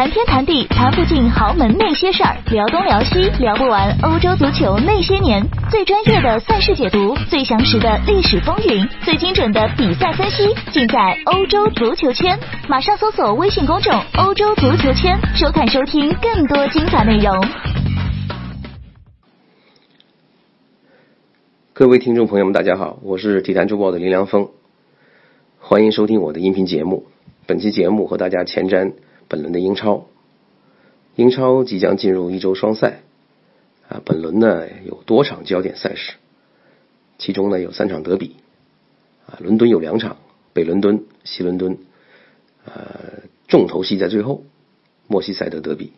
谈天谈地谈不尽豪门那些事儿，聊东聊西聊不完欧洲足球那些年。最专业的赛事解读，最详实的历史风云，最精准的比赛分析，尽在欧洲足球圈。马上搜索微信公众“欧洲足球圈”，收看收听更多精彩内容。各位听众朋友们，大家好，我是体坛周报的林良峰，欢迎收听我的音频节目。本期节目和大家前瞻。本轮的英超，英超即将进入一周双赛啊。本轮呢有多场焦点赛事，其中呢有三场德比啊。伦敦有两场，北伦敦、西伦敦，呃，重头戏在最后，莫西塞德德比。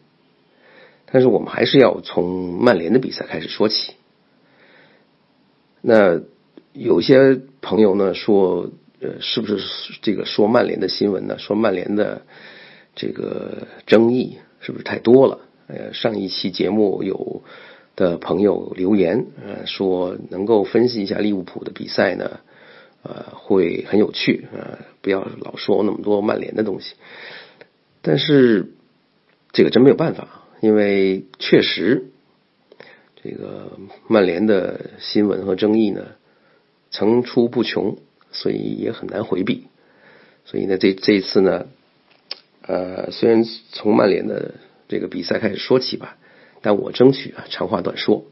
但是我们还是要从曼联的比赛开始说起。那有些朋友呢说，呃，是不是这个说曼联的新闻呢？说曼联的。这个争议是不是太多了？呃，上一期节目有的朋友留言，呃，说能够分析一下利物浦的比赛呢，呃，会很有趣，呃，不要老说那么多曼联的东西。但是这个真没有办法，因为确实这个曼联的新闻和争议呢层出不穷，所以也很难回避。所以呢，这这次呢。呃，虽然从曼联的这个比赛开始说起吧，但我争取啊长话短说。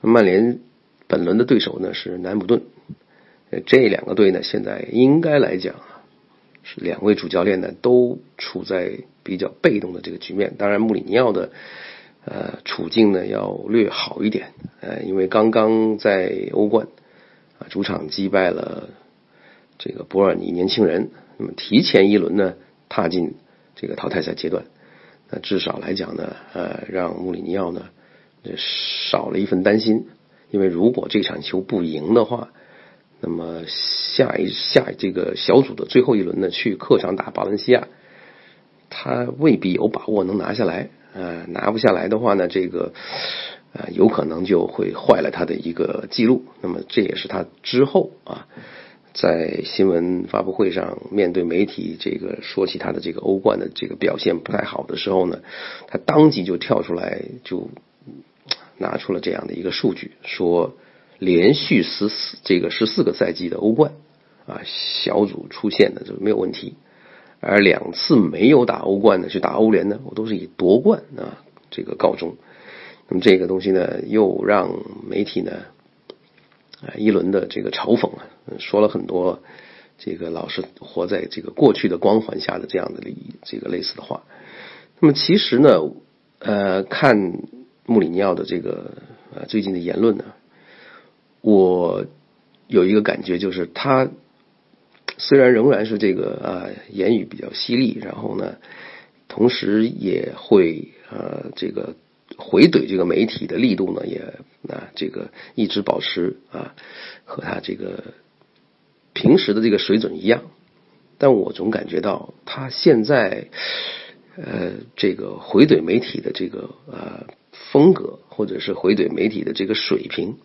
曼联本轮的对手呢是南普顿，这两个队呢现在应该来讲啊，是两位主教练呢都处在比较被动的这个局面。当然，穆里尼奥的呃处境呢要略好一点，呃，因为刚刚在欧冠啊主场击败了这个博尔尼年轻人，那么提前一轮呢。踏进这个淘汰赛阶段，那至少来讲呢，呃，让穆里尼奥呢少了一份担心，因为如果这场球不赢的话，那么下一下这个小组的最后一轮呢，去客场打巴伦西亚，他未必有把握能拿下来，呃，拿不下来的话呢，这个呃有可能就会坏了他的一个记录，那么这也是他之后啊。在新闻发布会上，面对媒体这个说起他的这个欧冠的这个表现不太好的时候呢，他当即就跳出来，就拿出了这样的一个数据，说连续十四这个十四个赛季的欧冠啊小组出线的就没有问题，而两次没有打欧冠的去打欧联呢，我都是以夺冠啊这个告终。那么这个东西呢，又让媒体呢。啊，一轮的这个嘲讽啊，说了很多这个老是活在这个过去的光环下的这样的这个类似的话。那么其实呢，呃，看穆里尼奥的这个呃最近的言论呢，我有一个感觉，就是他虽然仍然是这个啊言语比较犀利，然后呢，同时也会呃这个。回怼这个媒体的力度呢，也啊，这个一直保持啊，和他这个平时的这个水准一样。但我总感觉到他现在呃，这个回怼媒体的这个呃风格，或者是回怼媒体的这个水平，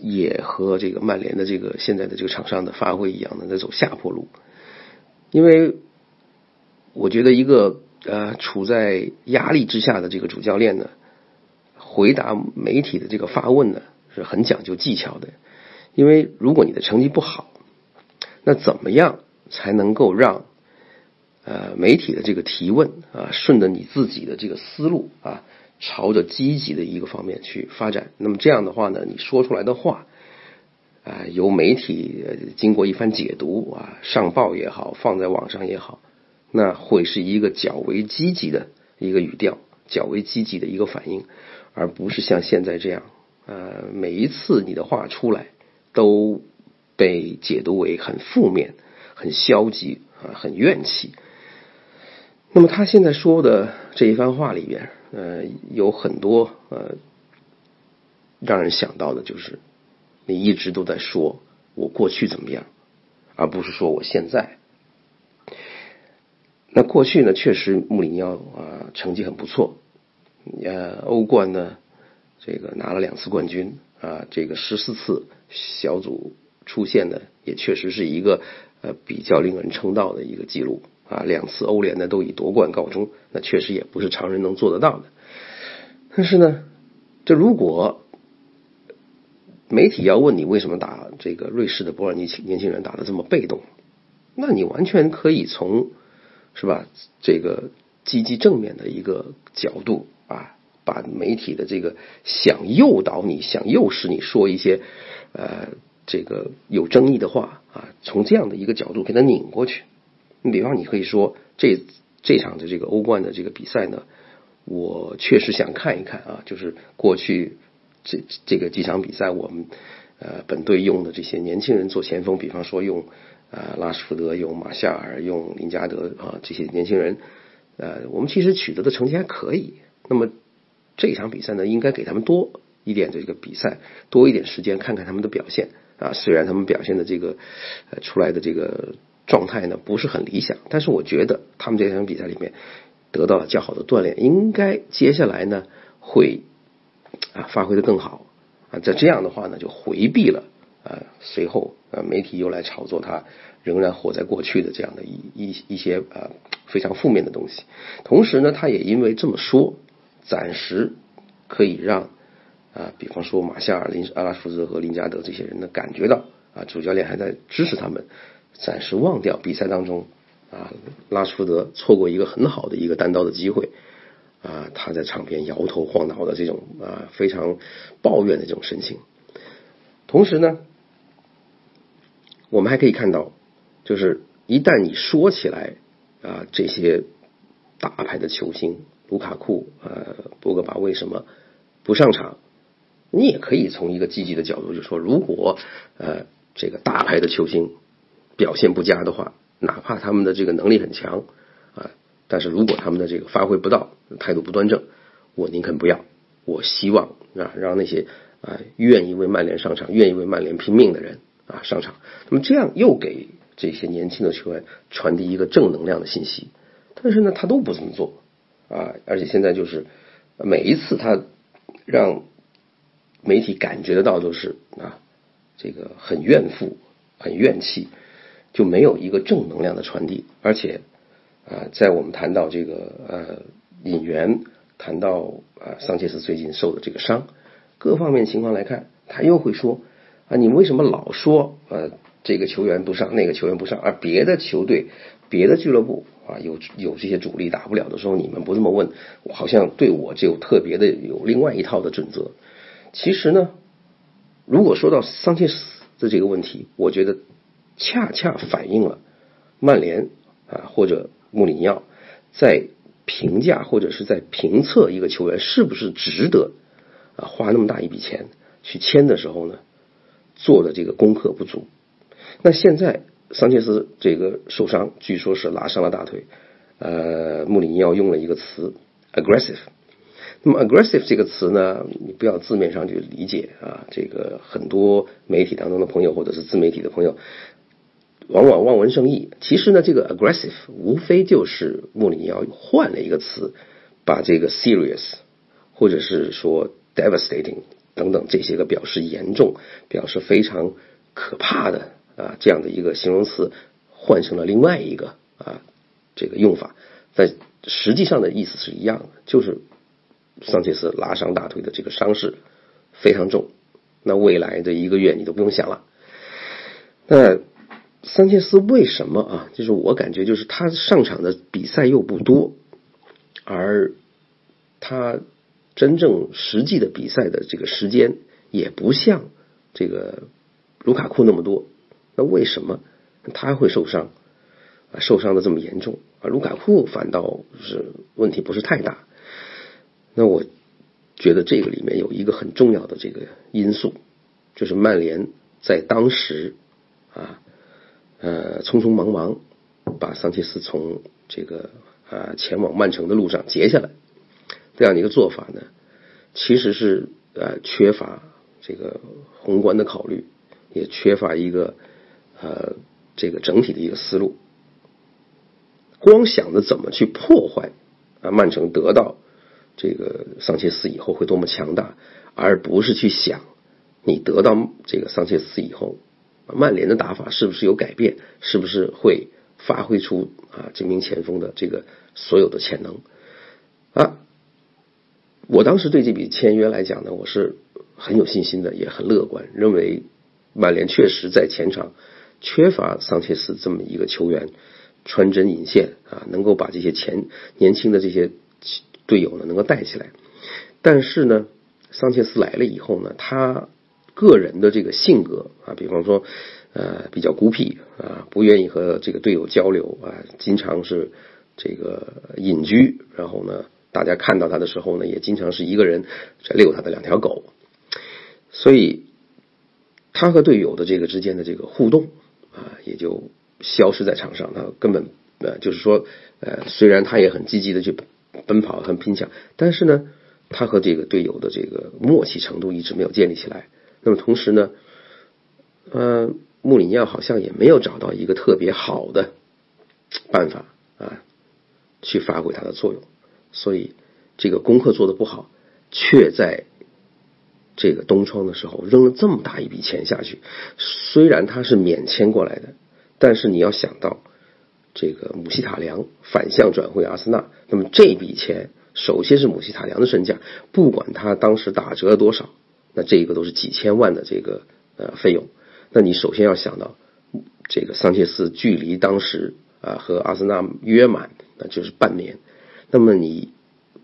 也和这个曼联的这个现在的这个场上的发挥一样的在走下坡路。因为我觉得一个。呃，处在压力之下的这个主教练呢，回答媒体的这个发问呢，是很讲究技巧的。因为如果你的成绩不好，那怎么样才能够让呃媒体的这个提问啊，顺着你自己的这个思路啊，朝着积极的一个方面去发展？那么这样的话呢，你说出来的话啊，由媒体经过一番解读啊，上报也好，放在网上也好。那会是一个较为积极的一个语调，较为积极的一个反应，而不是像现在这样，呃，每一次你的话出来都被解读为很负面、很消极啊、很怨气。那么他现在说的这一番话里边，呃，有很多呃，让人想到的就是，你一直都在说我过去怎么样，而不是说我现在。那过去呢，确实穆里尼奥啊成绩很不错，呃，欧冠呢这个拿了两次冠军啊，这个十四次小组出线呢，也确实是一个呃比较令人称道的一个记录。啊，两次欧联呢都以夺冠告终，那确实也不是常人能做得到的。但是呢，这如果媒体要问你为什么打这个瑞士的博尔尼年轻人打的这么被动，那你完全可以从是吧这个积极正面的一个角度啊，把媒体的这个想诱导你、想诱使你说一些呃这个有争议的话啊，从这样的一个角度给它拧过去。你比方，你可以说这这场的这个欧冠的这个比赛呢，我确实想看一看啊，就是过去这这个几场比赛，我们呃本队用的这些年轻人做前锋，比方说用啊拉什福德、用马夏尔、用林加德啊这些年轻人，呃，我们其实取得的成绩还可以。那么这场比赛呢，应该给他们多一点这个比赛，多一点时间看看他们的表现啊。虽然他们表现的这个呃出来的这个。状态呢不是很理想，但是我觉得他们这场比赛里面得到了较好的锻炼，应该接下来呢会啊发挥的更好啊。在这样的话呢，就回避了随后啊媒体又来炒作他仍然活在过去的这样的一一一些啊非常负面的东西。同时呢，他也因为这么说，暂时可以让啊比方说马夏尔、林阿拉福德和林加德这些人呢感觉到啊主教练还在支持他们。暂时忘掉比赛当中啊，拉什福德错过一个很好的一个单刀的机会啊，他在场边摇头晃脑的这种啊非常抱怨的这种神情。同时呢，我们还可以看到，就是一旦你说起来啊，这些大牌的球星卢卡库呃博格巴为什么不上场？你也可以从一个积极的角度就说，如果呃这个大牌的球星。表现不佳的话，哪怕他们的这个能力很强啊，但是如果他们的这个发挥不到，态度不端正，我宁肯不要。我希望啊，让那些啊愿意为曼联上场、愿意为曼联拼命的人啊上场。那么这样又给这些年轻的球员传递一个正能量的信息。但是呢，他都不这么做啊，而且现在就是每一次他让媒体感觉得到都是啊，这个很怨妇、很怨气。就没有一个正能量的传递，而且啊，在我们谈到这个呃引援，谈到啊桑切斯最近受的这个伤，各方面情况来看，他又会说啊，你为什么老说呃这个球员不上，那个球员不上，而别的球队、别的俱乐部啊有有这些主力打不了的时候，你们不这么问，好像对我就特别的有另外一套的准则。其实呢，如果说到桑切斯的这个问题，我觉得。恰恰反映了曼联啊或者穆里尼奥在评价或者是在评测一个球员是不是值得啊花那么大一笔钱去签的时候呢，做的这个功课不足。那现在桑切斯这个受伤，据说是拉伤了大腿。呃，穆里尼奥用了一个词 aggressive。那么 aggressive 这个词呢，你不要字面上去理解啊。这个很多媒体当中的朋友或者是自媒体的朋友。往往望文生义，其实呢，这个 aggressive 无非就是穆里尼奥换了一个词，把这个 serious 或者是说 devastating 等等这些个表示严重、表示非常可怕的啊这样的一个形容词换成了另外一个啊这个用法，在实际上的意思是一样的，就是桑切斯拉伤大腿的这个伤势非常重，那未来的一个月你都不用想了，那。桑切斯为什么啊？就是我感觉，就是他上场的比赛又不多，而他真正实际的比赛的这个时间也不像这个卢卡库那么多。那为什么他会受伤啊？受伤的这么严重啊？卢卡库反倒是问题不是太大。那我觉得这个里面有一个很重要的这个因素，就是曼联在当时啊。呃，匆匆忙忙把桑切斯从这个啊前往曼城的路上截下来，这样的一个做法呢，其实是呃缺乏这个宏观的考虑，也缺乏一个呃这个整体的一个思路。光想着怎么去破坏啊曼城得到这个桑切斯以后会多么强大，而不是去想你得到这个桑切斯以后。曼联的打法是不是有改变？是不是会发挥出啊这名前锋的这个所有的潜能啊。我当时对这笔签约来讲呢，我是很有信心的，也很乐观，认为曼联确实在前场缺乏桑切斯这么一个球员，穿针引线啊，能够把这些前年轻的这些队友呢能够带起来。但是呢，桑切斯来了以后呢，他个人的这个性格啊，比方说呃比较孤僻啊，不愿意和这个队友交流啊，经常是这个隐居，然后呢。大家看到他的时候呢，也经常是一个人在遛他的两条狗，所以他和队友的这个之间的这个互动啊，也就消失在场上。他根本呃，就是说呃，虽然他也很积极的去奔跑、很拼抢，但是呢，他和这个队友的这个默契程度一直没有建立起来。那么同时呢，呃，穆里尼奥好像也没有找到一个特别好的办法啊，去发挥他的作用。所以，这个功课做的不好，却在这个东窗的时候扔了这么大一笔钱下去。虽然他是免签过来的，但是你要想到，这个姆希塔良反向转会阿森纳，那么这笔钱首先是姆希塔良的身价，不管他当时打折了多少，那这个都是几千万的这个呃费用。那你首先要想到，这个桑切斯距离当时啊和阿森纳约满，那就是半年。那么你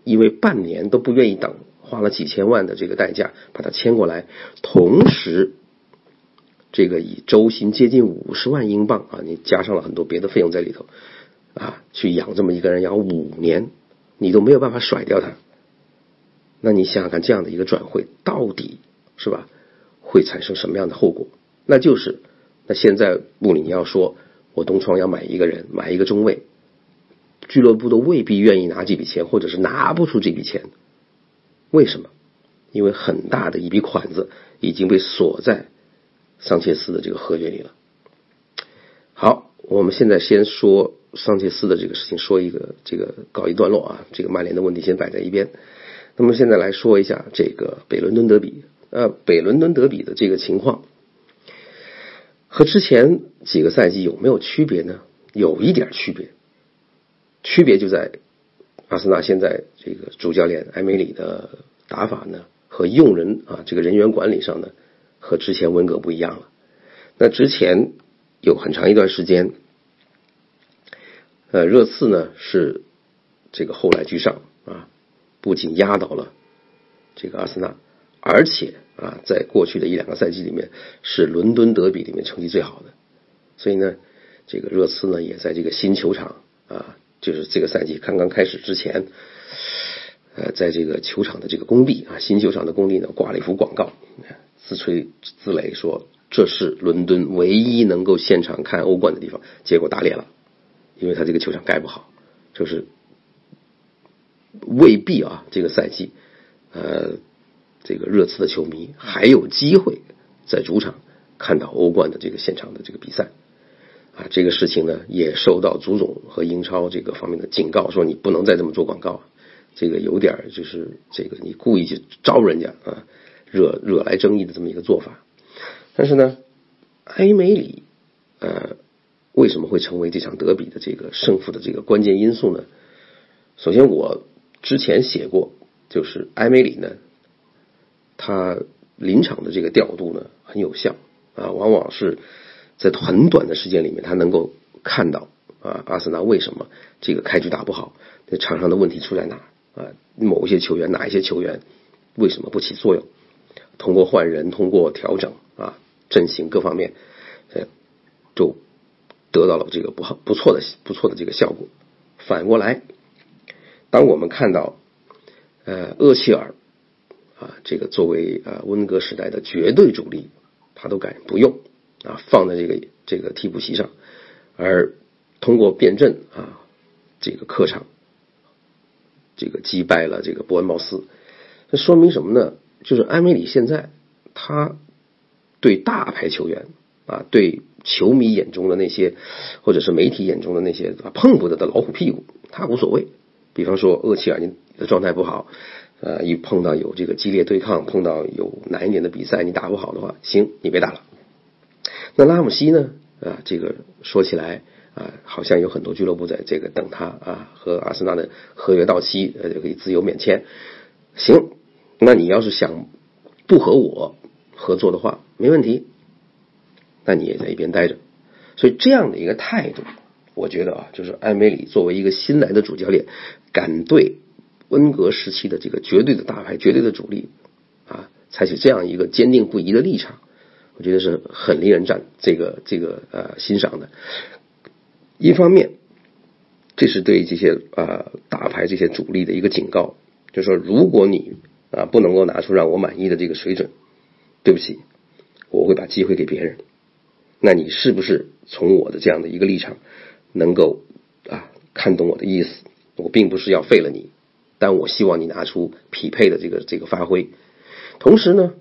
因为半年都不愿意等，花了几千万的这个代价把他签过来，同时这个以周薪接近五十万英镑啊，你加上了很多别的费用在里头啊，去养这么一个人养五年，你都没有办法甩掉他。那你想想看，这样的一个转会到底是吧，会产生什么样的后果？那就是那现在穆里尼奥说，我东窗要买一个人，买一个中卫。俱乐部都未必愿意拿这笔钱，或者是拿不出这笔钱。为什么？因为很大的一笔款子已经被锁在桑切斯的这个合约里了。好，我们现在先说桑切斯的这个事情，说一个这个告一段落啊。这个曼联的问题先摆在一边。那么现在来说一下这个北伦敦德比。呃，北伦敦德比的这个情况和之前几个赛季有没有区别呢？有一点区别。区别就在阿森纳现在这个主教练埃梅里的打法呢，和用人啊这个人员管理上呢，和之前温格不一样了。那之前有很长一段时间，呃，热刺呢是这个后来居上啊，不仅压倒了这个阿森纳，而且啊，在过去的一两个赛季里面是伦敦德比里面成绩最好的。所以呢，这个热刺呢也在这个新球场啊。就是这个赛季刚刚开始之前，呃，在这个球场的这个工地啊，新球场的工地呢，挂了一幅广告，自吹自擂说这是伦敦唯一能够现场看欧冠的地方。结果打脸了，因为他这个球场盖不好，就是未必啊，这个赛季，呃，这个热刺的球迷还有机会在主场看到欧冠的这个现场的这个比赛。啊，这个事情呢，也受到足总和英超这个方面的警告，说你不能再这么做广告，这个有点就是这个你故意去招人家啊，惹惹来争议的这么一个做法。但是呢，埃梅里呃为什么会成为这场德比的这个胜负的这个关键因素呢？首先，我之前写过，就是埃梅里呢，他临场的这个调度呢很有效啊，往往是。在很短的时间里面，他能够看到啊，阿森纳为什么这个开局打不好？这场上的问题出在哪啊？某一些球员，哪一些球员为什么不起作用？通过换人，通过调整啊，阵型各方面，呃，就得到了这个不好不错的不错的这个效果。反过来，当我们看到呃厄齐尔啊，这个作为啊温格时代的绝对主力，他都敢不用。啊，放在这个这个替补席上，而通过变阵啊，这个客场这个击败了这个伯恩茅斯，这说明什么呢？就是埃梅里现在他对大牌球员啊，对球迷眼中的那些，或者是媒体眼中的那些碰不得的老虎屁股，他无所谓。比方说厄齐尔，你的状态不好，呃，一碰到有这个激烈对抗，碰到有难一点的比赛，你打不好的话，行，你别打了。那拉姆西呢？啊，这个说起来啊，好像有很多俱乐部在这个等他啊，和阿森纳的合约到期，呃，就可以自由免签。行，那你要是想不和我合作的话，没问题，那你也在一边待着。所以这样的一个态度，我觉得啊，就是埃梅里作为一个新来的主教练，敢对温格时期的这个绝对的大牌、绝对的主力啊，采取这样一个坚定不移的立场，我觉得是很令人赞这个这个呃欣赏的。一方面，这是对这些啊大牌这些主力的一个警告，就是说，如果你啊不能够拿出让我满意的这个水准，对不起，我会把机会给别人。那你是不是从我的这样的一个立场，能够啊看懂我的意思？我并不是要废了你，但我希望你拿出匹配的这个这个发挥。同时呢，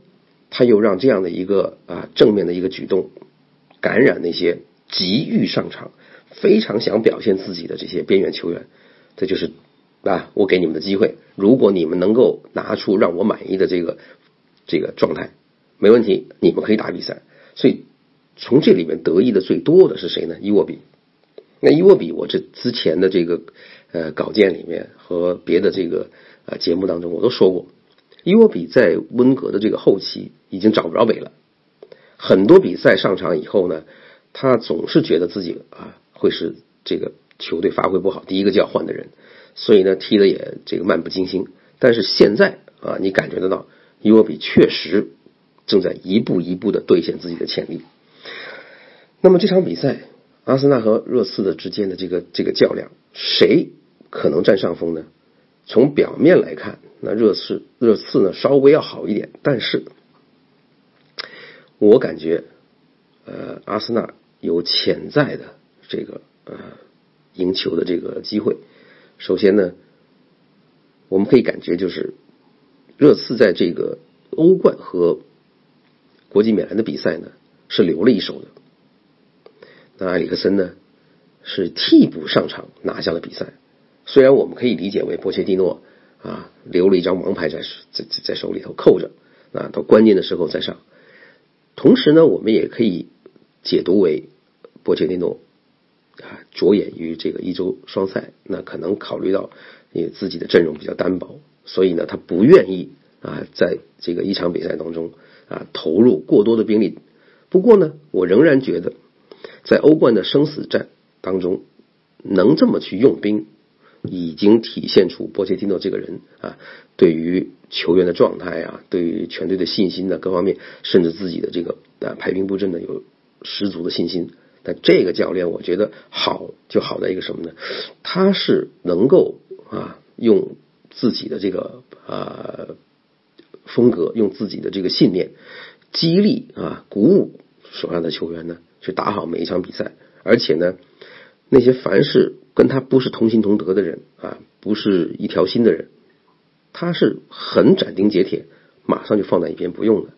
他又让这样的一个啊正面的一个举动，感染那些急于上场。非常想表现自己的这些边缘球员，这就是啊，我给你们的机会。如果你们能够拿出让我满意的这个这个状态，没问题，你们可以打比赛。所以从这里面得益的最多的是谁呢？伊沃比。那伊沃比，我这之前的这个呃稿件里面和别的这个呃节目当中我都说过，伊沃比在温格的这个后期已经找不着北了。很多比赛上场以后呢，他总是觉得自己啊。会是这个球队发挥不好，第一个就要换的人，所以呢踢的也这个漫不经心。但是现在啊，你感觉得到伊沃比确实正在一步一步的兑现自己的潜力。那么这场比赛，阿森纳和热刺的之间的这个这个较量，谁可能占上风呢？从表面来看，那热刺热刺呢稍微要好一点，但是我感觉呃阿森纳有潜在的。这个呃，赢球的这个机会，首先呢，我们可以感觉就是热刺在这个欧冠和国际米兰的比赛呢是留了一手的。那埃里克森呢是替补上场拿下了比赛，虽然我们可以理解为波切蒂诺啊留了一张王牌在在在手里头扣着啊，到关键的时候再上。同时呢，我们也可以解读为波切蒂诺。啊，着眼于这个一周双赛，那可能考虑到你自己的阵容比较单薄，所以呢，他不愿意啊，在这个一场比赛当中啊投入过多的兵力。不过呢，我仍然觉得，在欧冠的生死战当中，能这么去用兵，已经体现出波切蒂诺这个人啊，对于球员的状态啊，对于全队的信心呢各方面，甚至自己的这个啊排兵布阵呢，有十足的信心。但这个教练，我觉得好就好在一个什么呢？他是能够啊，用自己的这个啊风格，用自己的这个信念，激励啊，鼓舞手上的球员呢，去打好每一场比赛。而且呢，那些凡是跟他不是同心同德的人啊，不是一条心的人，他是很斩钉截铁，马上就放在一边不用了。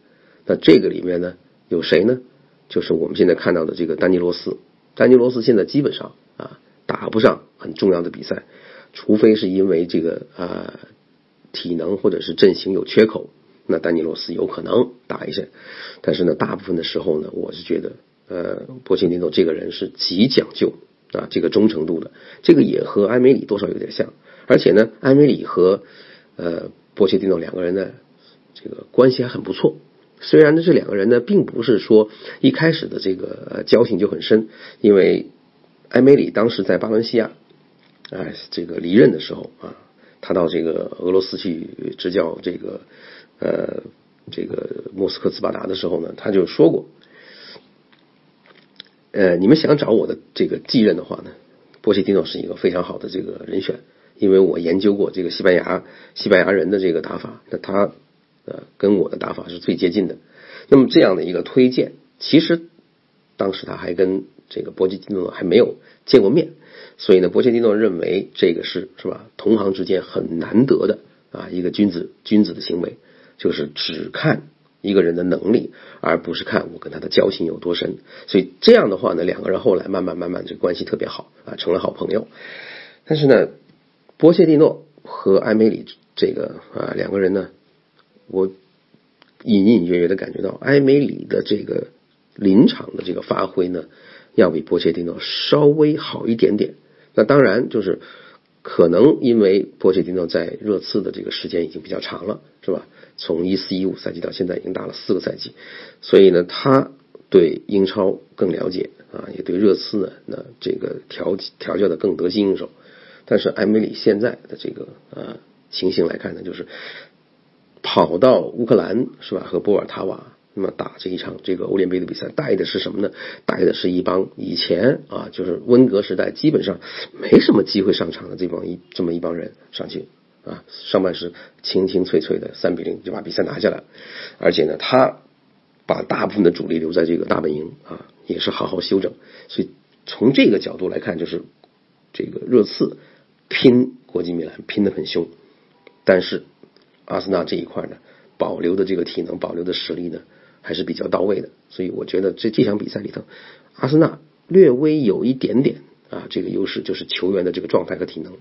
那这个里面呢，有谁呢？就是我们现在看到的这个丹尼罗斯，丹尼罗斯现在基本上啊打不上很重要的比赛，除非是因为这个啊体能或者是阵型有缺口，那丹尼罗斯有可能打一下。但是呢，大部分的时候呢，我是觉得呃波切蒂诺这个人是极讲究啊这个忠诚度的，这个也和埃梅里多少有点像。而且呢，埃梅里和呃波切蒂诺两个人呢这个关系还很不错。虽然呢，这两个人呢，并不是说一开始的这个交情就很深，因为埃梅里当时在巴伦西亚，哎，这个离任的时候啊，他到这个俄罗斯去执教这个呃这个莫斯科斯巴达的时候呢，他就说过，呃，你们想找我的这个继任的话呢，波切蒂诺是一个非常好的这个人选，因为我研究过这个西班牙西班牙人的这个打法，那他。呃，跟我的打法是最接近的。那么这样的一个推荐，其实当时他还跟这个波切蒂诺还没有见过面，所以呢，波切蒂诺认为这个是是吧，同行之间很难得的啊一个君子君子的行为，就是只看一个人的能力，而不是看我跟他的交情有多深。所以这样的话呢，两个人后来慢慢慢慢这关系特别好啊，成了好朋友。但是呢，波切蒂诺和埃梅里这个啊两个人呢。我隐隐约约的感觉到，埃梅里的这个临场的这个发挥呢，要比波切蒂诺稍微好一点点。那当然就是可能因为波切蒂诺在热刺的这个时间已经比较长了，是吧？从一四一五赛季到现在已经打了四个赛季，所以呢，他对英超更了解啊，也对热刺呢，那这个调调教的更得心应手。但是埃梅里现在的这个呃情形来看呢，就是跑到乌克兰是吧，和波尔塔瓦那么打这一场这个欧联杯的比赛，带的是什么呢？带的是一帮以前啊，就是温格时代基本上没什么机会上场的这帮一这么一帮人上去。啊，上半时清清脆脆的三比零就把比赛拿下来，而且呢，他把大部分的主力留在这个大本营啊，也是好好休整。所以从这个角度来看，就是这个热刺拼国际米兰拼得很凶，但是阿森纳这一块呢，保留的这个体能、保留的实力呢，还是比较到位的。所以我觉得这这场比赛里头，阿森纳略微有一点点啊这个优势，就是球员的这个状态和体能。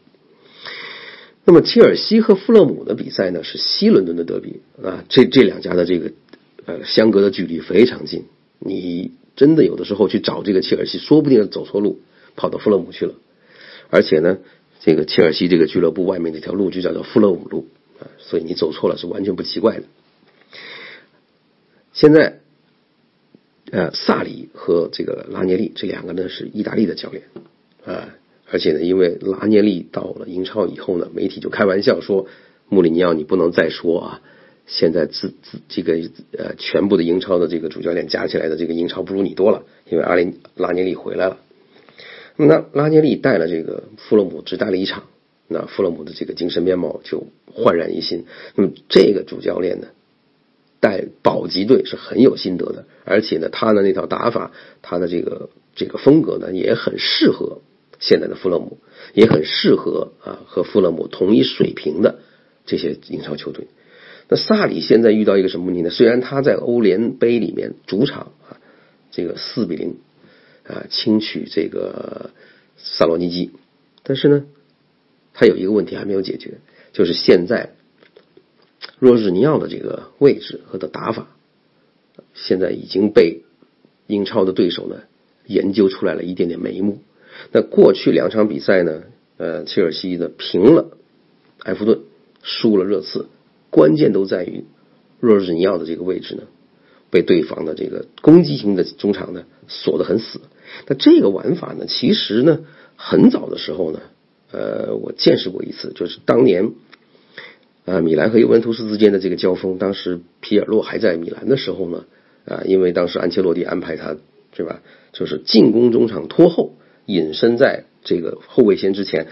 那么切尔西和富勒姆的比赛呢是西伦敦的德比啊，这这两家的这个呃相隔的距离非常近，你真的有的时候去找这个切尔西，说不定走错路跑到富勒姆去了，而且呢，这个切尔西这个俱乐部外面这条路就叫做富勒姆路啊，所以你走错了是完全不奇怪的。现在，呃，萨里和这个拉涅利这两个呢是意大利的教练啊。而且呢，因为拉涅利到了英超以后呢，媒体就开玩笑说，穆里尼奥你不能再说啊，现在自自这个呃全部的英超的这个主教练加起来的这个英超不如你多了，因为阿林拉涅利回来了。那拉涅利带了这个富勒姆只带了一场，那富勒姆的这个精神面貌就焕然一新。那么这个主教练呢，带保级队是很有心得的，而且呢，他的那套打法，他的这个这个风格呢，也很适合。现在的富勒姆也很适合啊，和富勒姆同一水平的这些英超球队。那萨里现在遇到一个什么问题呢？虽然他在欧联杯里面主场啊，这个四比零啊轻取这个萨罗尼基，但是呢，他有一个问题还没有解决，就是现在若日尼奥的这个位置和的打法，现在已经被英超的对手呢研究出来了一点点眉目。那过去两场比赛呢，呃，切尔西的平了埃弗顿，输了热刺，关键都在于若日尼奥的这个位置呢，被对方的这个攻击型的中场呢锁得很死。那这个玩法呢，其实呢，很早的时候呢，呃，我见识过一次，就是当年啊，米兰和尤文图斯之间的这个交锋，当时皮尔洛还在米兰的时候呢，啊，因为当时安切洛蒂安排他，对吧？就是进攻中场拖后。隐身在这个后卫线之前，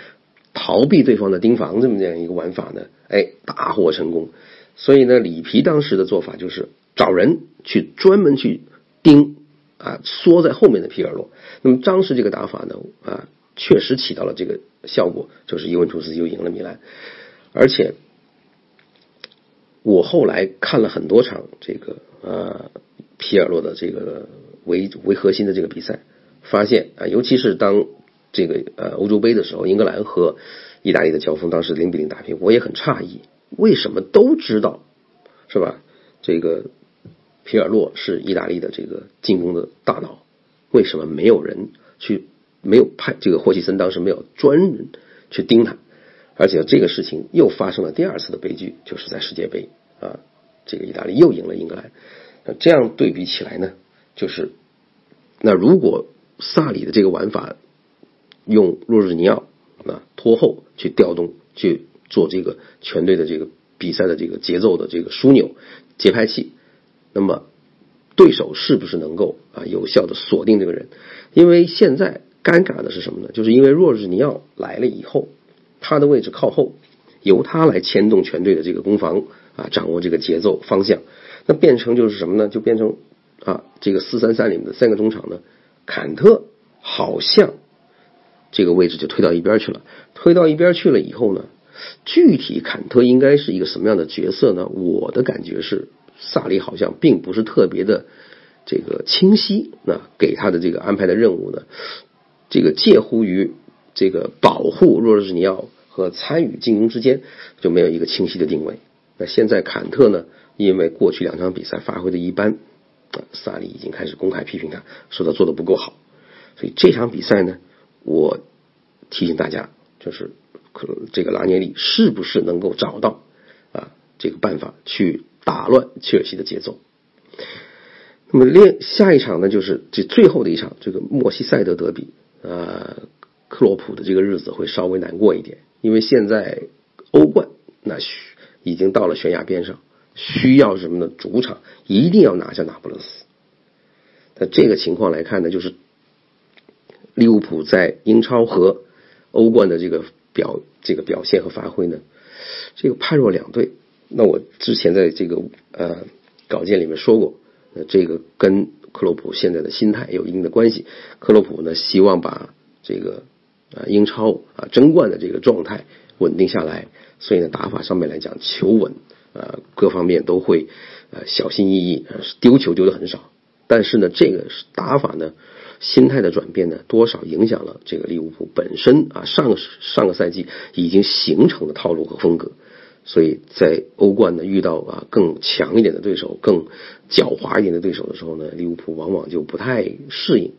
逃避对方的盯防，这么这样一个玩法呢，哎，大获成功。所以呢，里皮当时的做法就是找人去专门去盯啊，缩在后面的皮尔洛。那么当时这个打法呢，啊，确实起到了这个效果，就是尤文图斯又赢了米兰。而且我后来看了很多场这个呃皮尔洛的这个为为核心的这个比赛。发现啊，尤其是当这个呃欧洲杯的时候，英格兰和意大利的交锋，当时零比零打平，我也很诧异，为什么都知道是吧？这个皮尔洛是意大利的这个进攻的大脑，为什么没有人去没有派这个霍奇森当时没有专人去盯他？而且这个事情又发生了第二次的悲剧，就是在世界杯啊，这个意大利又赢了英格兰。那这样对比起来呢，就是那如果。萨里的这个玩法，用若日尼奥啊拖后去调动去做这个全队的这个比赛的这个节奏的这个枢纽节拍器，那么对手是不是能够啊有效的锁定这个人？因为现在尴尬的是什么呢？就是因为若日尼奥来了以后，他的位置靠后，由他来牵动全队的这个攻防啊，掌握这个节奏方向，那变成就是什么呢？就变成啊这个四三三里面的三个中场呢？坎特好像这个位置就推到一边去了，推到一边去了以后呢，具体坎特应该是一个什么样的角色呢？我的感觉是，萨里好像并不是特别的这个清晰，那给他的这个安排的任务呢，这个介乎于这个保护若日尼奥和参与进攻之间，就没有一个清晰的定位。那现在坎特呢，因为过去两场比赛发挥的一般。萨里已经开始公开批评他，说他做的不够好，所以这场比赛呢，我提醒大家，就是可这个拉涅利是不是能够找到啊这个办法去打乱切尔西的节奏。那么，另下一场呢，就是这最后的一场，这个莫西塞德德比，呃，克洛普的这个日子会稍微难过一点，因为现在欧冠那需已经到了悬崖边上，需要什么呢？主场一定要拿下那不勒斯。那这个情况来看呢，就是利物浦在英超和欧冠的这个表这个表现和发挥呢，这个判若两队。那我之前在这个呃稿件里面说过。那这个跟克洛普现在的心态有一定的关系。克洛普呢，希望把这个啊英超啊争冠的这个状态稳定下来，所以呢打法上面来讲求稳啊各方面都会呃小心翼翼，丢球丢的很少。但是呢这个打法呢心态的转变呢多少影响了这个利物浦本身啊上上个赛季已经形成的套路和风格。所以在欧冠呢遇到啊更强一点的对手、更狡猾一点的对手的时候呢，利物浦往往就不太适应。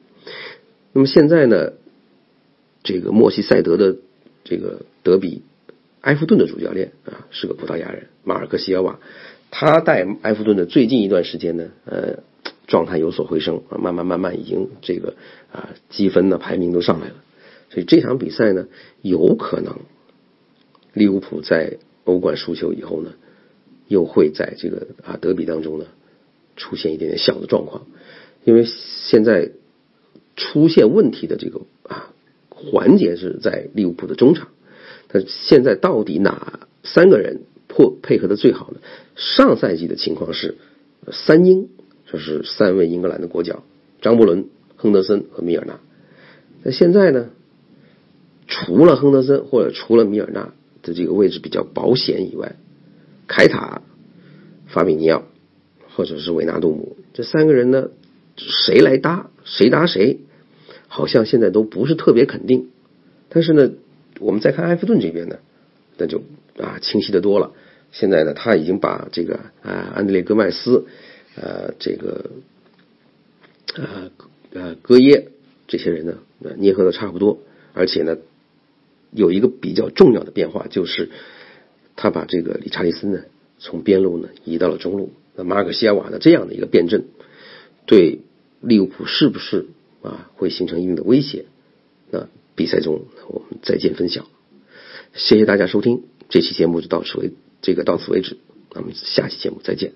那么现在呢，这个莫西塞德的这个德比，埃弗顿的主教练啊是个葡萄牙人马尔克西奥瓦，他带埃弗顿的最近一段时间呢，呃，状态有所回升啊，慢慢慢慢已经这个啊积分呢排名都上来了。所以这场比赛呢，有可能利物浦在欧冠输球以后呢，又会在这个啊德比当中呢出现一点点小的状况，因为现在出现问题的这个环节是在利物浦的中场，但现在到底哪三个人破配合的最好呢？上赛季的情况是三英，就是三位英格兰的国脚张伯伦、亨德森和米尔纳，那现在呢，除了亨德森或者除了米尔纳。的这个位置比较保险以外，凯塔、法比尼奥或者是维纳杜姆这三个人呢，谁来搭谁搭谁，好像现在都不是特别肯定。但是呢，我们再看埃弗顿这边呢，那就啊清晰的多了。现在呢，他已经把这个啊安德烈戈麦斯、呃这个啊呃戈耶这些人呢捏合的差不多，而且呢。有一个比较重要的变化，就是他把这个理查利森呢从边路呢移到了中路。那马尔克西亚瓦的这样的一个变阵，对利物浦是不是啊会形成一定的威胁？那比赛中我们再见分晓。谢谢大家收听这期节目就到此为这个到此为止，那么下期节目再见。